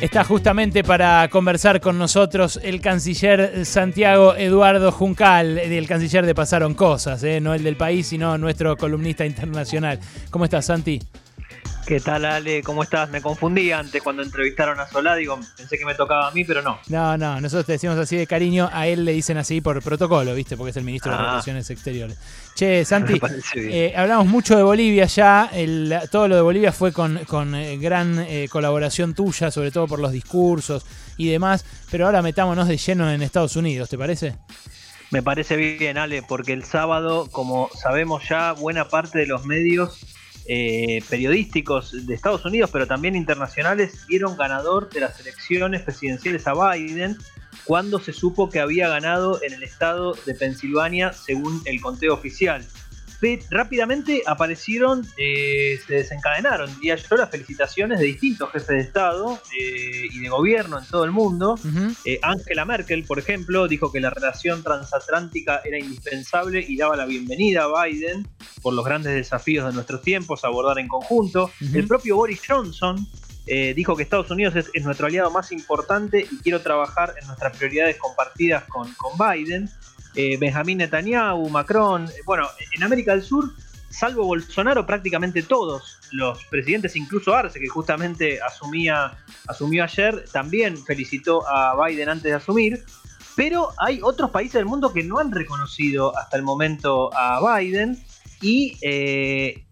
Está justamente para conversar con nosotros el canciller Santiago Eduardo Juncal, el canciller de Pasaron Cosas, ¿eh? no el del país, sino nuestro columnista internacional. ¿Cómo estás, Santi? ¿Qué tal, Ale? ¿Cómo estás? Me confundí antes cuando entrevistaron a Solá, digo, pensé que me tocaba a mí, pero no. No, no, nosotros te decimos así de cariño, a él le dicen así por protocolo, ¿viste? Porque es el ministro de Ah. Relaciones Exteriores. Che, Santi, eh, hablamos mucho de Bolivia ya, el- todo lo de Bolivia fue con, con, eh, gran eh, colaboración tuya, sobre todo por los discursos y demás, pero ahora metámonos de lleno en Estados Unidos, ¿te parece? Me parece bien, Ale, porque el sábado, como sabemos ya, buena parte de los medios eh, periodísticos de Estados Unidos, pero también internacionales, dieron ganador de las elecciones presidenciales a Biden cuando se supo que había ganado en el estado de Pensilvania según el conteo oficial. Rápidamente aparecieron, eh, se desencadenaron, diría yo, las felicitaciones de distintos jefes de Estado eh, y de gobierno en todo el mundo. Eh, Angela Merkel, por ejemplo, dijo que la relación transatlántica era indispensable y daba la bienvenida a Biden por los grandes desafíos de nuestros tiempos a abordar en conjunto. El propio Boris Johnson eh, dijo que Estados Unidos es, es nuestro aliado más importante y quiero trabajar en nuestras prioridades compartidas con, con Biden. Eh, Benjamín Netanyahu, Macron, eh, bueno, en América del Sur, salvo Bolsonaro, prácticamente todos los presidentes, incluso Arce, que justamente asumía, asumió ayer, también felicitó a Biden antes de asumir. Pero hay otros países del mundo que no han reconocido hasta el momento a Biden. Y eh,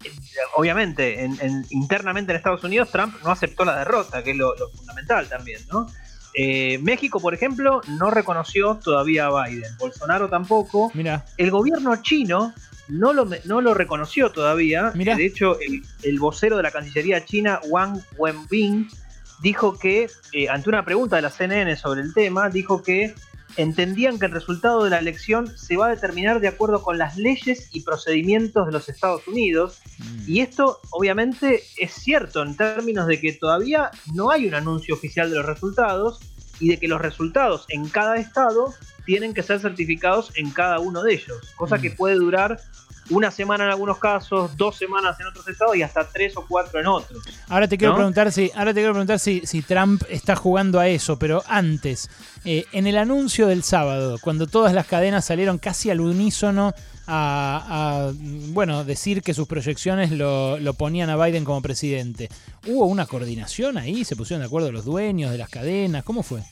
obviamente, en- en- internamente en Estados Unidos, Trump no aceptó la derrota, que es lo fundamental también, ¿no? Eh, México, por ejemplo, no reconoció todavía a Biden. Bolsonaro tampoco. Mira, El gobierno chino no lo, no lo reconoció todavía. Mirá. De hecho, el, el vocero de la Cancillería china, Wang Wenbin, dijo que, eh, ante una pregunta de la CNN sobre el tema, dijo que entendían que el resultado de la elección se va a determinar de acuerdo con las leyes y procedimientos de los Estados Unidos. Y esto obviamente es cierto en términos de que todavía no hay un anuncio oficial de los resultados y de que los resultados en cada estado tienen que ser certificados en cada uno de ellos, cosa Mm. que puede durar una semana en algunos casos, dos semanas en otros estados y hasta tres o cuatro en otros. Ahora te quiero ¿No? preguntar si, ahora te quiero preguntar si, si Trump está jugando a eso, pero antes, eh, en el anuncio del sábado, cuando todas las cadenas salieron casi al unísono a, a, bueno, decir que sus proyecciones lo, lo ponían a Biden como presidente, ¿hubo una coordinación ahí? ¿Se pusieron de acuerdo los dueños de las cadenas? ¿Cómo fue?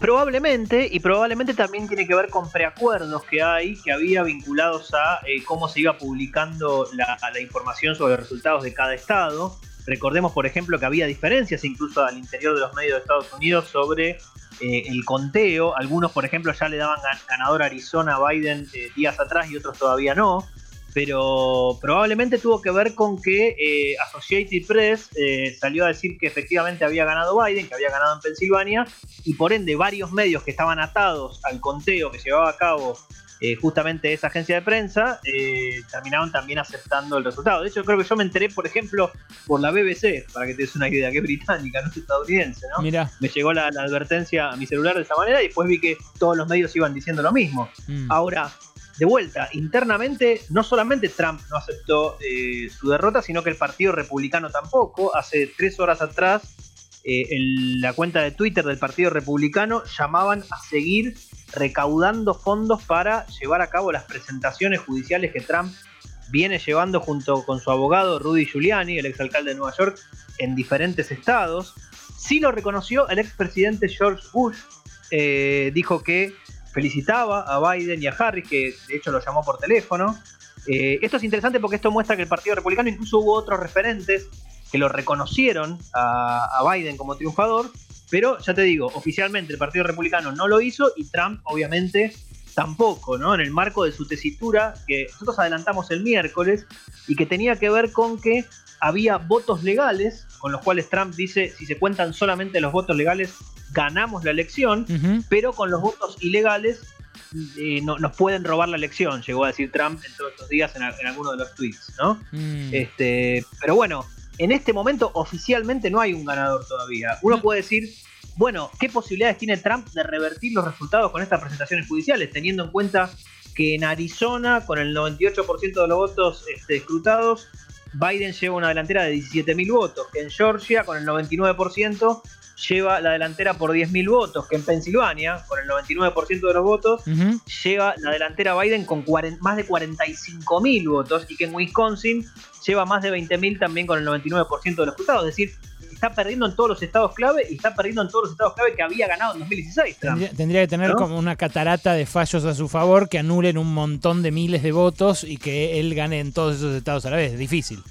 Probablemente, y probablemente también tiene que ver con preacuerdos que hay, que había vinculados a eh, cómo se iba publicando la, la información sobre los resultados de cada estado. Recordemos, por ejemplo, que había diferencias incluso al interior de los medios de Estados Unidos sobre eh, el conteo. Algunos, por ejemplo, ya le daban gan- ganador a Arizona a Biden eh, días atrás y otros todavía no. Pero probablemente tuvo que ver con que eh, Associated Press eh, salió a decir que efectivamente había ganado Biden, que había ganado en Pensilvania, y por ende varios medios que estaban atados al conteo que llevaba a cabo eh, justamente esa agencia de prensa eh, terminaron también aceptando el resultado. De hecho, creo que yo me enteré, por ejemplo, por la BBC, para que te des una idea, que es británica, no es estadounidense, ¿no? Mira, Me llegó la, la advertencia a mi celular de esa manera y después vi que todos los medios iban diciendo lo mismo. mm, Ahora, de vuelta, internamente, no solamente Trump no aceptó eh, su derrota, sino que el Partido Republicano tampoco. Hace tres horas atrás, eh, en la cuenta de Twitter del Partido Republicano llamaban a seguir recaudando fondos para llevar a cabo las presentaciones judiciales que Trump viene llevando junto con su abogado Rudy Giuliani, el exalcalde de Nueva York, en diferentes estados. Sí lo reconoció el expresidente George Bush, eh, dijo que felicitaba a Biden y a Harris, que de hecho lo llamó por teléfono. Eh, esto es interesante porque esto muestra que el Partido Republicano incluso hubo otros referentes que lo reconocieron a, a Biden como triunfador, pero ya te digo, oficialmente el Partido Republicano no lo hizo y Trump obviamente tampoco, ¿no? En el marco de su tesitura que nosotros adelantamos el miércoles y que tenía que ver con que había votos legales, con los cuales Trump dice, si se cuentan solamente los votos legales, ganamos la elección, pero con los votos ilegales eh, no- nos pueden robar la elección, llegó a decir Trump en todos estos días en, a- en alguno de los tweets, ¿no? Mm. Este, pero bueno, en este momento oficialmente no hay un ganador todavía. Uno No. puede decir, bueno, ¿qué posibilidades tiene Trump de revertir los resultados con estas presentaciones judiciales, teniendo en cuenta que en Arizona, con el 98% de los votos este, escrutados, Biden lleva una delantera de 17.000 votos, que en Georgia, con el 99%, lleva la delantera por 10.000 votos, que en Pensilvania, con el 99% de los votos, lleva la delantera Biden con más de 45.000 votos y que en Wisconsin lleva más de 20.000 también con el 99% de los votos. Es decir, está perdiendo en todos los estados clave y está perdiendo en todos los estados clave que había ganado en 2016. Tendría, que tener como una catarata de fallos a su favor que anulen un montón de miles de votos y que él gane en todos esos estados a la vez. Es difícil.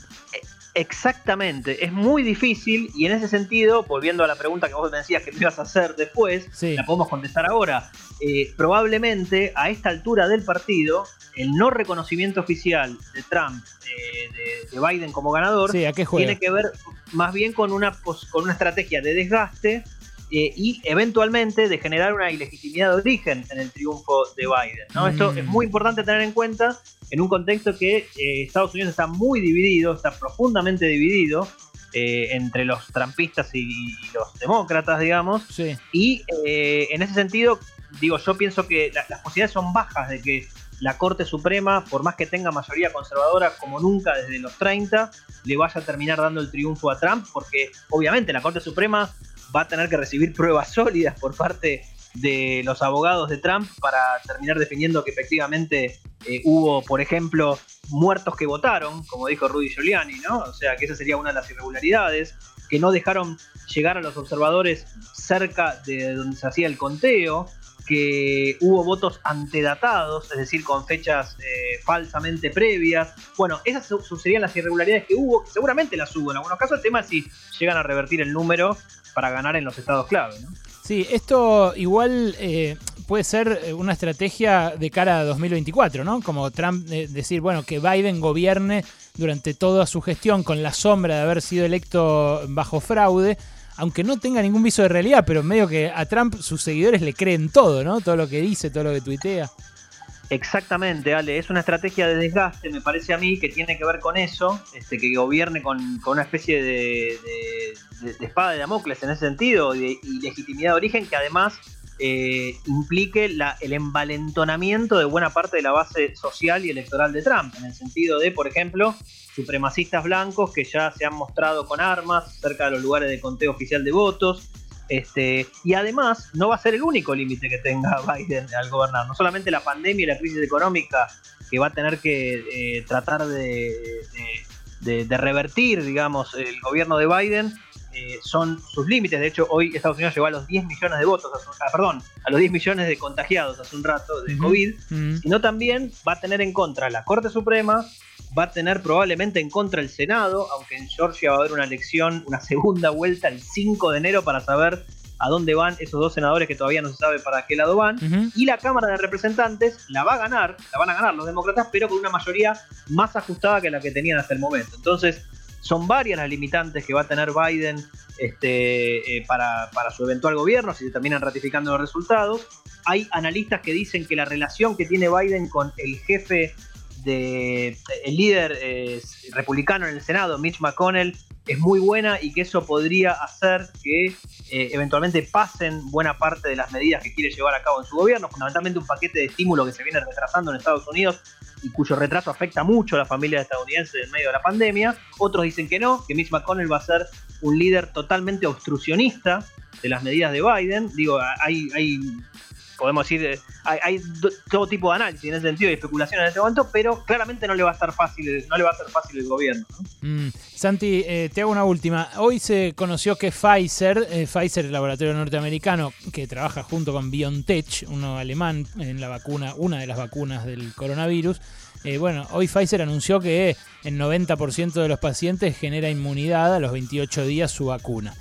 Exactamente, es muy difícil y en ese sentido, volviendo a la pregunta que vos me decías que me ibas a hacer después, la podemos contestar ahora. Eh, probablemente a esta altura del partido, el no reconocimiento oficial de Trump, eh, de, Biden como ganador, tiene que ver más bien con una, con una estrategia de desgaste eh, y eventualmente de generar una ilegitimidad de origen en el triunfo de Biden. ¿no? Esto es muy importante tener en cuenta en un contexto que eh, Estados Unidos está muy dividido, está profundamente dividido eh, entre los trampistas y, los demócratas, digamos. Y en ese sentido, digo, yo pienso que las posibilidades son bajas de que la Corte Suprema, por más que tenga mayoría conservadora como nunca desde los 30, le vaya a terminar dando el triunfo a Trump, porque obviamente la Corte Suprema va a tener que recibir pruebas sólidas por parte de los abogados de Trump para terminar definiendo que efectivamente eh, hubo, por ejemplo, muertos que votaron, como dijo Rudy Giuliani, ¿no? O sea, que esa sería una de las irregularidades, que no dejaron llegar a los observadores cerca de donde se hacía el conteo, que hubo votos antedatados, es decir, con fechas eh, falsamente previas. Bueno, esas serían las irregularidades que hubo, seguramente las hubo en algunos casos. El tema es si llegan a revertir el número para ganar en los estados clave. ¿no? Sí, esto igual eh, puede ser eh, una estrategia de cara a 2024, ¿no? Como Trump decir, bueno, que Biden gobierne durante toda su gestión con la sombra de haber sido electo bajo fraude aunque no tenga ningún viso de realidad, pero medio que a Trump sus seguidores le creen todo, ¿no? Todo lo que dice, todo lo que tuitea. Exactamente, Ale, es una estrategia de desgaste, me parece a mí, que tiene que ver con eso, este, que gobierne con, una especie de, espada de Damocles en ese sentido, y legitimidad de origen, que además eh, implique el envalentonamiento de buena parte de la base social y electoral de Trump, en el sentido de, por ejemplo, supremacistas blancos que ya se han mostrado con armas cerca de los lugares de conteo oficial de votos. Este, y además no va a ser el único límite que tenga Biden al gobernar. No solamente la pandemia y la crisis económica que va a tener que eh, tratar de, de, revertir, digamos, el gobierno de Biden, eh, son sus límites. De hecho, hoy Estados Unidos llegó a los 10 millones de votos, ah, perdón, a los 10 millones de contagiados hace un rato de COVID, sino también va a tener en contra la Corte Suprema, va a tener probablemente en contra el Senado, aunque en Georgia va a haber una elección, una segunda vuelta el 5 de enero para saber a dónde van esos dos senadores que todavía no se sabe para qué lado van. Y la Cámara de Representantes la va a ganar, la van a ganar los demócratas, pero con una mayoría más ajustada que la que tenían hasta el momento. Entonces, son varias las limitantes que va a tener Biden este, eh, para, para, su eventual gobierno, si se terminan ratificando los resultados. Hay analistas que dicen que la relación que tiene Biden con el jefe de el líder eh, republicano en el Senado, Mitch McConnell, es muy buena y que eso podría hacer que eh, eventualmente pasen buena parte de las medidas que quiere llevar a cabo en su gobierno, fundamentalmente un paquete de estímulo que se viene retrasando en Estados Unidos y cuyo retraso afecta mucho a la familia estadounidense en medio de la pandemia. Otros dicen que no, que Mitch McConnell va a ser un líder totalmente obstruccionista de las medidas de Biden. Digo, hay, hay podemos decir, eh, hay, todo tipo de análisis en ese sentido y especulación en ese momento, pero claramente no le va a estar fácil, no le va a ser fácil el gobierno. Mm. Santi, eh, te hago una última. Hoy se conoció que Pfizer, eh, Pfizer, el laboratorio norteamericano que trabaja junto con BioNTech, uno alemán en la vacuna, una de las vacunas del coronavirus. bueno, hoy Pfizer anunció que en 90% de los pacientes genera inmunidad a los 28 días su vacuna.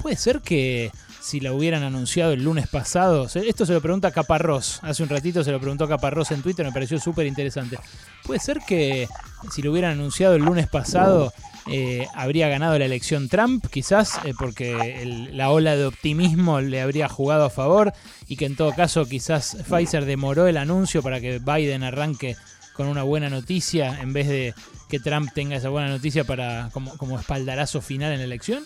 Puede ser que si la hubieran anunciado el lunes pasado. Esto se lo pregunta Caparrós. Hace un ratito se lo preguntó Caparrós en Twitter, me pareció súper interesante. ¿Puede ser que si lo hubieran anunciado el lunes pasado eh, habría ganado la elección Trump? Quizás eh, porque la ola de optimismo le habría jugado a favor y que en todo caso quizás Pfizer demoró el anuncio para que Biden arranque con una buena noticia en vez de que Trump tenga esa buena noticia para como, como espaldarazo final en la elección?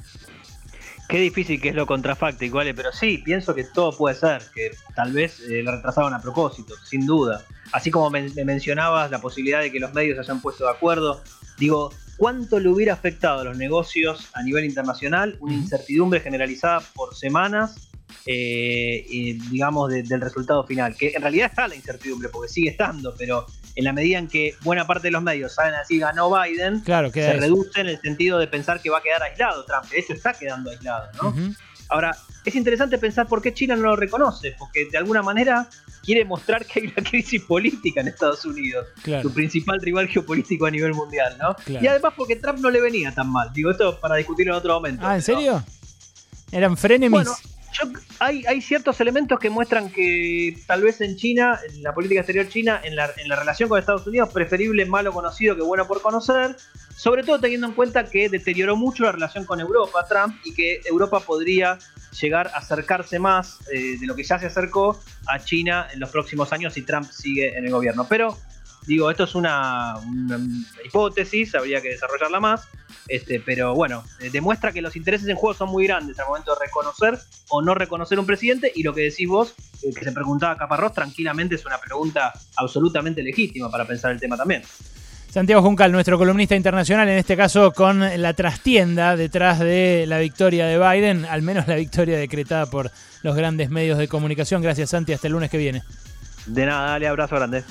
Qué difícil que es lo contrafáctico, ¿vale? Pero sí, pienso que todo puede ser, que tal vez eh, lo retrasaban a propósito, sin duda. Así como me, mencionabas la posibilidad de que los medios se hayan puesto de acuerdo, digo, cuánto le hubiera afectado a los negocios a nivel internacional una incertidumbre generalizada por semanas, eh, digamos, del resultado final. Que en realidad está la incertidumbre, porque sigue estando, pero en la medida en que buena parte de los medios saben así ganó Biden, claro, se reduce en el sentido de pensar que va a quedar aislado Trump. De hecho, está quedando aislado, ¿no? Ahora, es interesante pensar por qué China no lo reconoce, porque de alguna manera quiere mostrar que hay una crisis política en Estados Unidos, su principal rival geopolítico a nivel mundial, ¿no? Y además porque Trump no le venía tan mal. Digo, esto para discutirlo en otro momento. Ah, ¿en serio? Eran frenemies hay, hay, ciertos elementos que muestran que tal vez en China, en la política exterior china, en la, en la relación con Estados Unidos, preferible malo conocido que bueno por conocer, sobre todo teniendo en cuenta que deterioró mucho la relación con Europa, Trump, y que Europa podría llegar a acercarse más eh, de lo que ya se acercó a China en los próximos años si Trump sigue en el gobierno. Pero digo, esto es una hipótesis, habría que desarrollarla más. Este, pero bueno, eh, demuestra que los intereses en juego son muy grandes al momento de reconocer o no reconocer un presidente. Y lo que decís vos, eh, que se preguntaba Caparrós, tranquilamente es una pregunta absolutamente legítima para pensar el tema también. Santiago Juncal, nuestro columnista internacional, en este caso con la trastienda detrás de la victoria de Biden, al menos la victoria decretada por los grandes medios de comunicación. Gracias, Santi. Hasta el lunes que viene. De nada, dale abrazo grande.